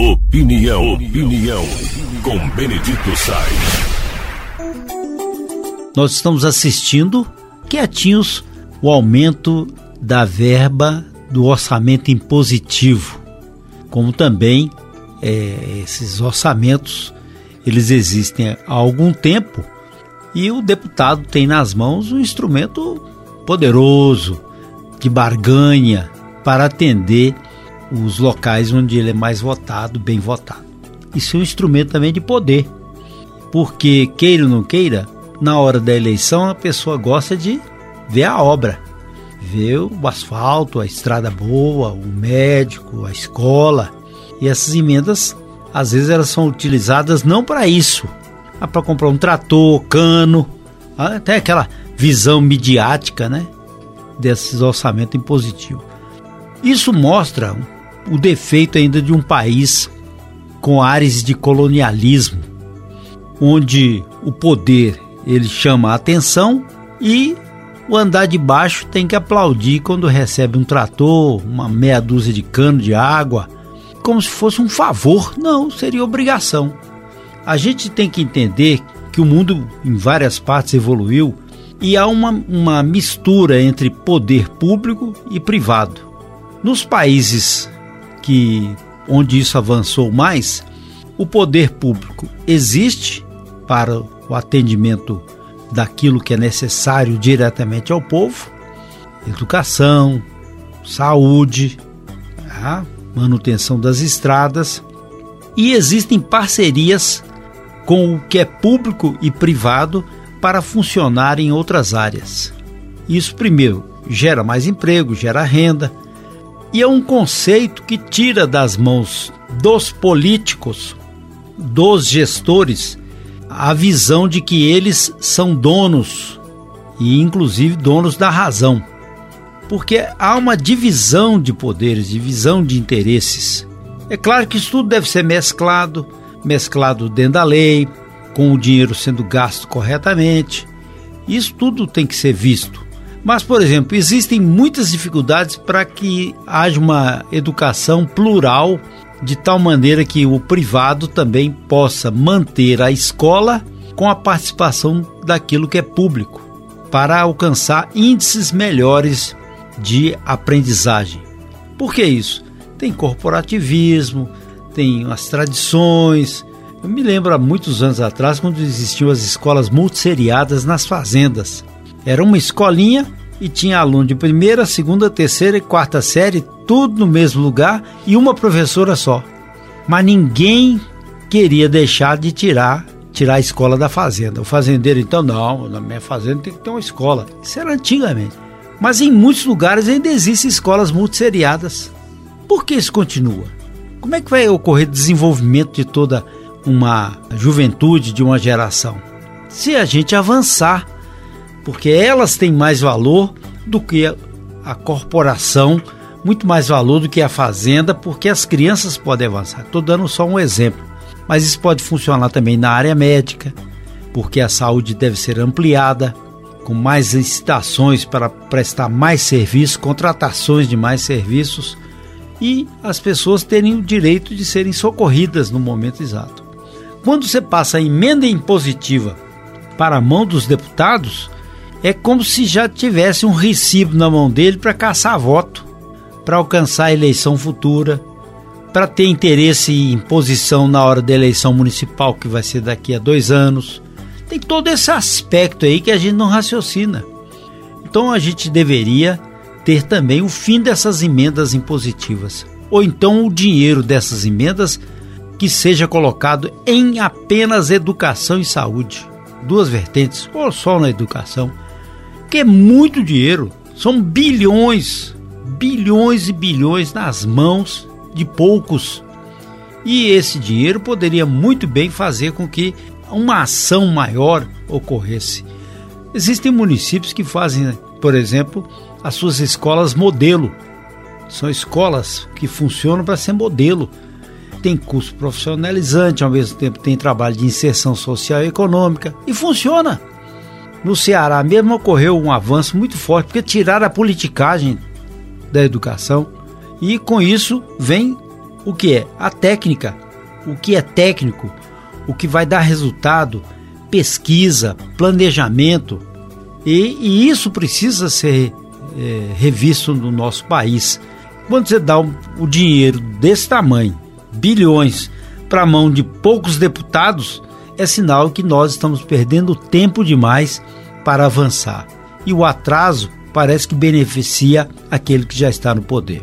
Opinião, opinião, com Benedito Sainz. Nós estamos assistindo, quietinhos, o aumento da verba do orçamento impositivo, como também é, esses orçamentos, eles existem há algum tempo e o deputado tem nas mãos um instrumento poderoso de barganha para atender os locais onde ele é mais votado, bem votado. Isso é um instrumento também de poder, porque queira ou não queira, na hora da eleição a pessoa gosta de ver a obra, ver o asfalto, a estrada boa, o médico, a escola. E essas emendas, às vezes, elas são utilizadas não para isso, mas para comprar um trator, cano, até aquela visão midiática, né? Desses orçamentos impositivos. Isso mostra o defeito ainda de um país com áreas de colonialismo, onde o poder ele chama a atenção e o andar de baixo tem que aplaudir quando recebe um trator, uma meia dúzia de cano de água, como se fosse um favor. Não, seria obrigação. A gente tem que entender que o mundo em várias partes evoluiu e há uma, uma mistura entre poder público e privado. Nos países que onde isso avançou mais, o poder público existe para o atendimento daquilo que é necessário diretamente ao povo, educação, saúde, a manutenção das estradas. E existem parcerias com o que é público e privado para funcionar em outras áreas. Isso primeiro gera mais emprego, gera renda, e é um conceito que tira das mãos dos políticos, dos gestores, a visão de que eles são donos e, inclusive, donos da razão. Porque há uma divisão de poderes, divisão de interesses. É claro que isso tudo deve ser mesclado mesclado dentro da lei, com o dinheiro sendo gasto corretamente. Isso tudo tem que ser visto. Mas, por exemplo, existem muitas dificuldades para que haja uma educação plural, de tal maneira que o privado também possa manter a escola com a participação daquilo que é público, para alcançar índices melhores de aprendizagem. Por que isso? Tem corporativismo, tem as tradições. Eu me lembro há muitos anos atrás, quando existiam as escolas multisseriadas nas fazendas era uma escolinha e tinha aluno de primeira, segunda, terceira e quarta série, tudo no mesmo lugar e uma professora só. Mas ninguém queria deixar de tirar tirar a escola da fazenda. O fazendeiro então não, na minha fazenda tem que ter uma escola. Isso era antigamente. Mas em muitos lugares ainda existem escolas multisseriadas. Por que isso continua? Como é que vai ocorrer desenvolvimento de toda uma juventude, de uma geração? Se a gente avançar porque elas têm mais valor do que a corporação, muito mais valor do que a fazenda, porque as crianças podem avançar. Estou dando só um exemplo, mas isso pode funcionar também na área médica, porque a saúde deve ser ampliada, com mais licitações para prestar mais serviços, contratações de mais serviços e as pessoas terem o direito de serem socorridas no momento exato. Quando você passa a emenda impositiva para a mão dos deputados, é como se já tivesse um recibo na mão dele para caçar voto, para alcançar a eleição futura, para ter interesse em posição na hora da eleição municipal, que vai ser daqui a dois anos. Tem todo esse aspecto aí que a gente não raciocina. Então a gente deveria ter também o fim dessas emendas impositivas. Ou então o dinheiro dessas emendas que seja colocado em apenas educação e saúde. Duas vertentes, ou só na educação que é muito dinheiro. São bilhões, bilhões e bilhões nas mãos de poucos. E esse dinheiro poderia muito bem fazer com que uma ação maior ocorresse. Existem municípios que fazem, por exemplo, as suas escolas modelo. São escolas que funcionam para ser modelo. Tem curso profissionalizante, ao mesmo tempo tem trabalho de inserção social e econômica e funciona. No Ceará mesmo ocorreu um avanço muito forte, porque tiraram a politicagem da educação. E com isso vem o que é? A técnica, o que é técnico, o que vai dar resultado, pesquisa, planejamento, e, e isso precisa ser é, revisto no nosso país. Quando você dá um, o dinheiro desse tamanho, bilhões, para a mão de poucos deputados, é sinal que nós estamos perdendo tempo demais para avançar. E o atraso parece que beneficia aquele que já está no poder.